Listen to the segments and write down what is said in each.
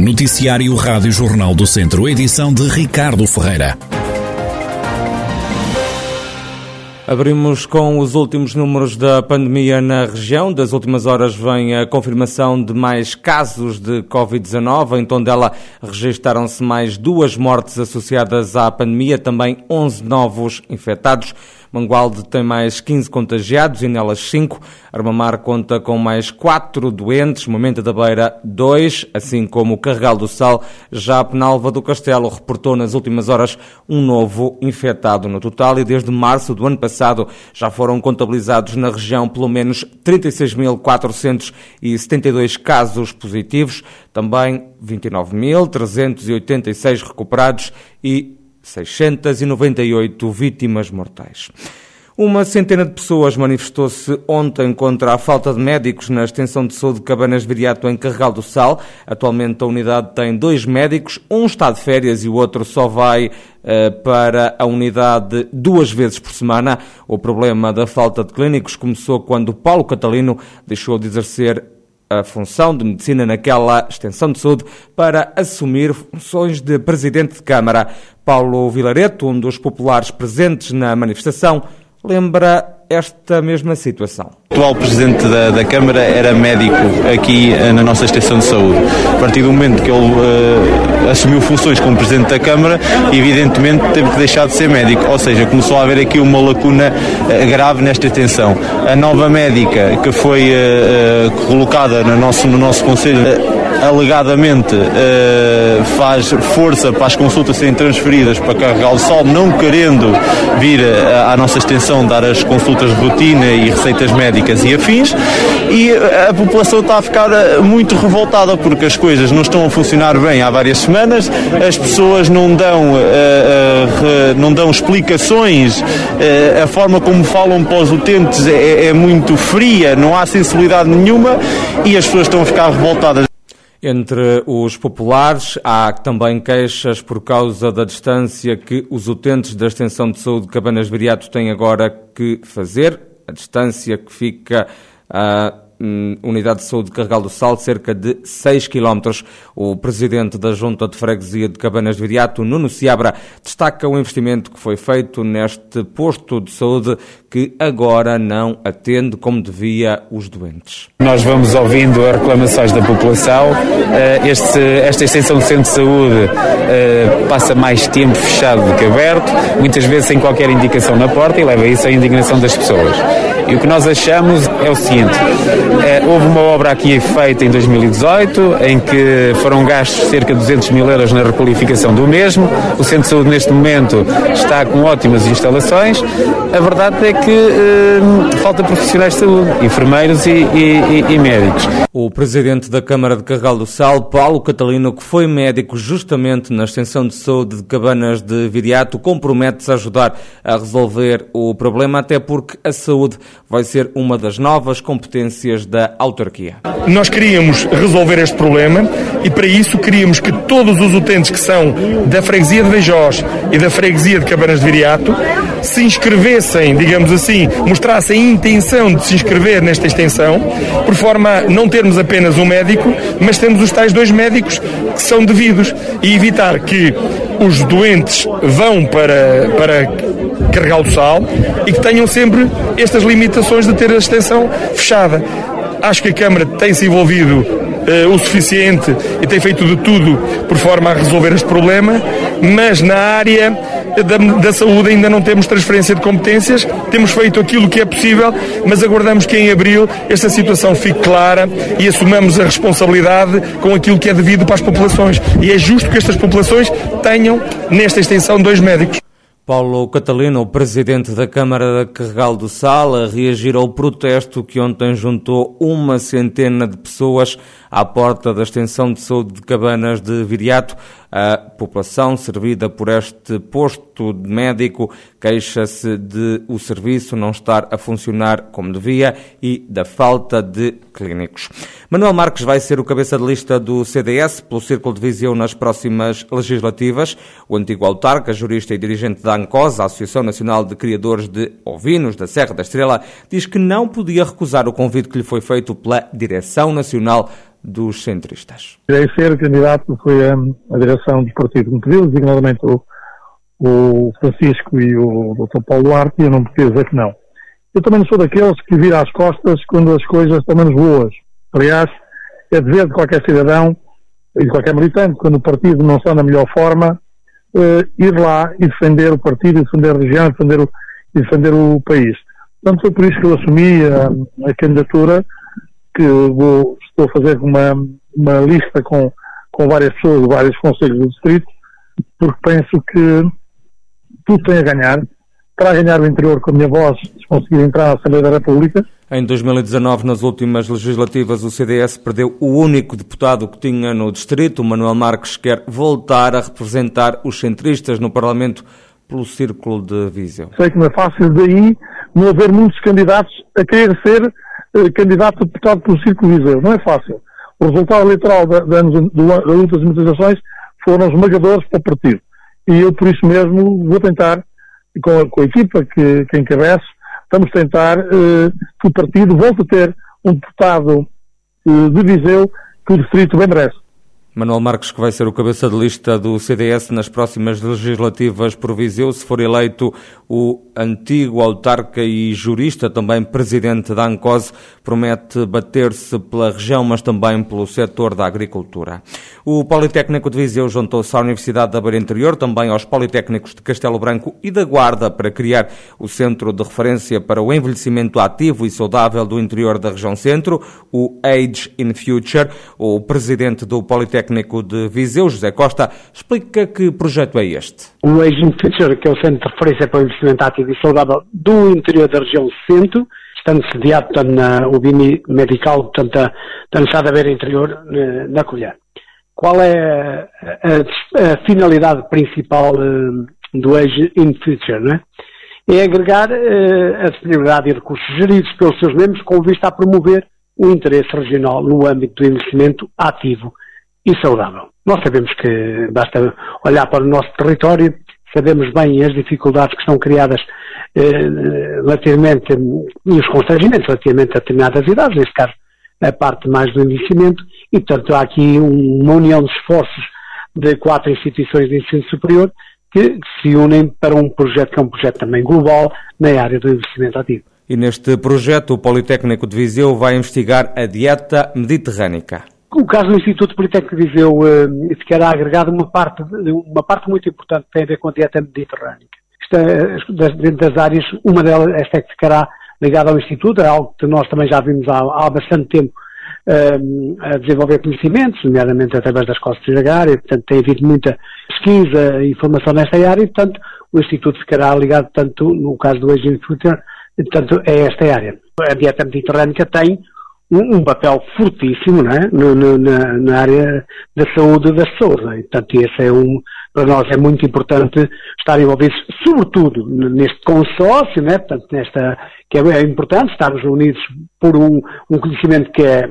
Noticiário Rádio Jornal do Centro, edição de Ricardo Ferreira. Abrimos com os últimos números da pandemia na região. Das últimas horas vem a confirmação de mais casos de Covid-19. Em Tondela registaram-se mais duas mortes associadas à pandemia, também 11 novos infectados. Mangualde tem mais 15 contagiados e nelas 5. Armamar conta com mais 4 doentes, Momento da Beira 2, assim como Carregal do Sal. Já a Penalva do Castelo reportou nas últimas horas um novo infectado no total e desde março do ano passado já foram contabilizados na região pelo menos 36.472 casos positivos, também 29.386 recuperados e 698 vítimas mortais. Uma centena de pessoas manifestou-se ontem contra a falta de médicos na extensão de saúde de Cabanas Viriato em Carregal do Sal. Atualmente a unidade tem dois médicos, um está de férias e o outro só vai uh, para a unidade duas vezes por semana. O problema da falta de clínicos começou quando Paulo Catalino deixou de exercer a função de medicina naquela extensão de saúde para assumir funções de presidente de Câmara. Paulo Vilareto, um dos populares presentes na manifestação, lembra esta mesma situação. O atual Presidente da, da, Câmara era médico aqui eh, na nossa extensão de saúde. A partir do momento que ele uh, assumiu funções como Presidente da Câmara, evidentemente teve que deixar de ser médico, ou seja, começou a haver aqui uma lacuna uh, grave nesta extensão. A nova médica que foi uh, colocada no nosso, no nosso Conselho alegadamente uh, faz força para as consultas serem transferidas para Carregal Sol, não querendo vir à nossa extensão dar as consultas de rotina e receitas médicas e afins, e a população está a ficar eh, muito revoltada porque as coisas não estão a funcionar bem há várias semanas, as pessoas não dão, não dão explicações, a forma como falam para os utentes é, é muito fria, não há sensibilidade nenhuma e as pessoas estão a ficar revoltadas. Entre os populares, há também queixas por causa da distância que os utentes da extensão de saúde de Cabanas Viriato têm agora que fazer, a distância que fica a Hum, unidade de Saúde de Carregal do Sal, cerca de 6 km. O presidente da Junta de Freguesia de Cabanas de Viriato, Nuno Ciabra, destaca o investimento que foi feito neste posto de saúde que agora não atende como devia os doentes. Nós vamos ouvindo as reclamações da população. Eh, este, esta extensão do centro de saúde eh, passa mais tempo fechado do que aberto, muitas vezes sem qualquer indicação na porta e leva isso à indignação das pessoas. E o que nós achamos é o seguinte: é, houve uma obra aqui feita em 2018 em que foram gastos cerca de 200 mil euros na requalificação do mesmo. O Centro de Saúde, neste momento, está com ótimas instalações. A verdade é que eh, falta profissionais de saúde, enfermeiros e, e, e, médicos. O presidente da Câmara de Carregal do Sal, Paulo Catalino, que foi médico justamente na extensão de saúde de Cabanas de Viriato, compromete-se a ajudar a resolver o problema, até porque a saúde vai ser uma das novas competências da autarquia. Nós queríamos resolver este problema e para isso queríamos que todos os utentes que são da freguesia de Beijós e da freguesia de Cabanas de Viriato se inscrevessem, digamos assim, mostrassem a intenção de se inscrever nesta extensão, por forma a não termos apenas um médico, mas temos os tais dois médicos que são devidos e evitar que os doentes vão para, para carregar o sal e que tenham sempre estas limitações de ter a extensão fechada. Acho que a Câmara tem se envolvido uh, o suficiente e tem feito de tudo por forma a resolver este problema, mas na área da, da, saúde ainda não temos transferência de competências, temos feito aquilo que é possível, mas aguardamos que em abril esta situação fique clara e assumamos a responsabilidade com aquilo que é devido para as populações. E é justo que estas populações tenham, nesta extensão, dois médicos. Paulo Catalino, o presidente da Câmara de Carregal do Sal, a reagir ao protesto que ontem juntou uma centena de pessoas à porta da extensão de saúde de Cabanas de Viriato. A população servida por este posto de médico queixa-se de o serviço não estar a funcionar como devia e da falta de clínicos. Manuel Marques vai ser o cabeça de lista do CDS pelo Círculo de Viseu nas próximas legislativas. O antigo autarca, jurista e dirigente da ANCOS, a Associação Nacional de Criadores de Ovinos da Serra da Estrela, diz que não podia recusar o convite que lhe foi feito pela Direção Nacional dos centristas. Irei ser candidato, foi a, a direção do partido que me pediu, designadamente o, o Francisco e o Dr. Paulo Duarte, e eu não podia dizer que não. Eu também não sou daqueles que vira as costas quando as coisas estão menos boas. Aliás, é dever de qualquer cidadão e de qualquer militante, quando o partido não está na melhor forma, uh, ir lá e defender o partido, defender a região, defender o, defender o país. Portanto, foi por isso que eu assumi a, a candidatura, que vou, estou a fazer uma, uma lista com, com várias pessoas de vários conselhos do distrito, porque penso que tudo tem a ganhar. Para ganhar o interior com a minha voz, se conseguir entrar na Assembleia da República, em 2019, nas últimas legislativas, o CDS perdeu o único deputado que tinha no distrito. O Manuel Marques quer voltar a representar os centristas no Parlamento pelo Círculo de Viseu. Sei que não é fácil daí não haver muitos candidatos a querer ser candidato a deputado pelo Círculo Viseu. Não é fácil. O resultado eleitoral da, da, da luta das manifestações foram esmagadores para o partido. E eu, por isso mesmo, vou tentar, com a, com a equipa que, que encabeço, vamos tentar uh, que o partido volte a ter um deputado uh, de Viseu que o distrito bem merece. Manuel Marques, que vai ser o cabeça de lista do CDS nas próximas legislativas por Viseu, se for eleito o antigo autarca e jurista, também presidente da ANCOS, promete bater-se pela região, mas também pelo setor da agricultura. O Politécnico de Viseu juntou-se à Universidade da Beira Interior, também aos Politécnicos de Castelo Branco e da Guarda, para criar o Centro de Referência para o Envelhecimento Ativo e Saudável do Interior da Região Centro, o Age in Future. O presidente do Politécnico de Viseu, José Costa, explica que projeto é este. O Age in Future, que é o Centro de Referência para o Envelhecimento Ativo e Saudável do Interior da Região Centro, estando sediado portanto, na UBIMI Medical, portanto, da, da Universidade da Beira Interior, na Colher. Qual é a, a, finalidade principal uh, do Age in Future, não é? Agregar uh, a disponibilidade e recursos geridos pelos seus membros com vista a promover o interesse regional no âmbito do investimento ativo e saudável. Nós sabemos que basta olhar para o nosso território, sabemos bem as dificuldades que estão criadas eh, relativamente, e os constrangimentos relativamente a determinadas idades, neste caso a parte mais do envelhecimento, e portanto há aqui uma união de esforços de quatro instituições de ensino superior que se unem para um projeto que é um projeto também global na área do investimento ativo. E neste projeto o Politécnico de Viseu vai investigar a dieta mediterrânica. O caso do Instituto Politécnico de Viseu ficará agregado uma parte, uma parte muito importante que tem a ver com a dieta mediterrânica. Isto é, dentro das áreas, uma delas, esta é que ficará ligada ao Instituto, é algo que nós também já vimos há, há bastante tempo uh, a desenvolver conhecimentos, nomeadamente através da área, portanto tem havido muita pesquisa e informação nesta área, e portanto o Instituto ficará ligado, tanto no caso do Future, portanto é esta área. A dieta mediterrânica tem um, papel fortíssimo é? no, no, na, na, área da saúde das pessoas. É? Portanto, esse é um, para nós é muito importante estar envolvidos, sobretudo neste consórcio, né? Portanto, nesta, que é, é importante estarmos unidos por um, um, conhecimento que é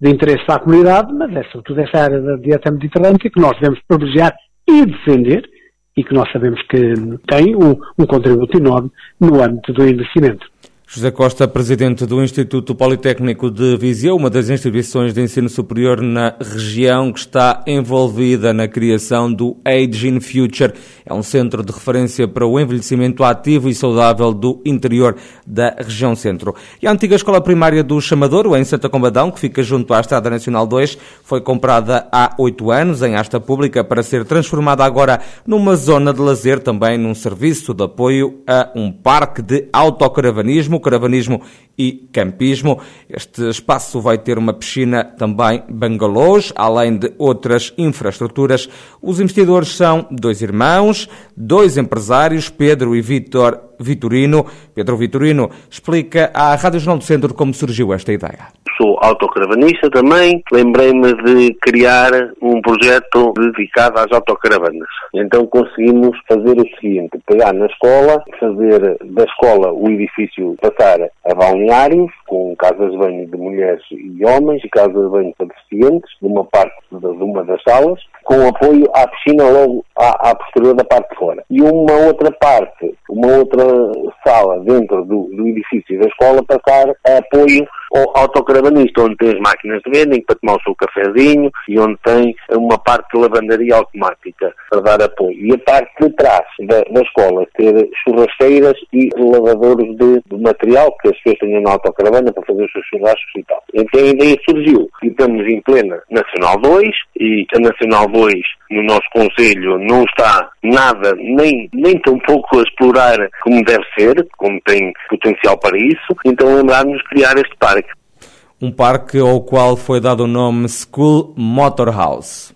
de interesse para a comunidade, mas é sobretudo esta área da dieta mediterrânea que nós devemos privilegiar e defender e que nós sabemos que tem um, um contributo enorme no âmbito do investimento. José Costa, presidente do Instituto Politécnico de Viseu, uma das instituições de ensino superior na região que está envolvida na criação do Age in Future. É um centro de referência para o envelhecimento ativo e saudável do interior da região centro. E a antiga escola primária do Chamadouro, em Santa Combadão, que fica junto à Estrada Nacional 2, foi comprada há oito anos em asta pública para ser transformada agora numa zona de lazer, também num serviço de apoio a um parque de autocaravanismo caravanismo e campismo. Este espaço vai ter uma piscina também bangalôs, além de outras infraestruturas. Os investidores são dois irmãos, dois empresários, Pedro e Vítor Vitorino. Pedro Vitorino explica à Rádio Jornal do Centro como surgiu esta ideia sou autocaravanista também, lembrei-me de criar um projeto dedicado às autocaravanas. Então conseguimos fazer o seguinte, pegar na escola, fazer da escola o edifício passar a balneários, com casas de banho de mulheres e homens e casas de banho para deficientes, de uma parte de uma das salas, com apoio à piscina logo à, à posterior da parte de fora. E uma outra parte, uma outra sala dentro do, do edifício da escola passar a apoio ou autocaravanista, onde tem as máquinas de vending para tomar o seu cafezinho e onde tem uma parte de lavandaria automática para dar apoio. E a parte de trás da, da escola ter churrasqueiras e lavadores de, de, material que as pessoas tenham na autocaravana para fazer os seus churrascos e tal. Então a ideia surgiu e estamos em plena Nacional 2 e a Nacional 2 no nosso Conselho não está nada, nem, nem tão pouco a explorar como deve ser, como tem potencial para isso, então lembrarmos de criar este parque. Um parque ao qual foi dado o nome School Motor House.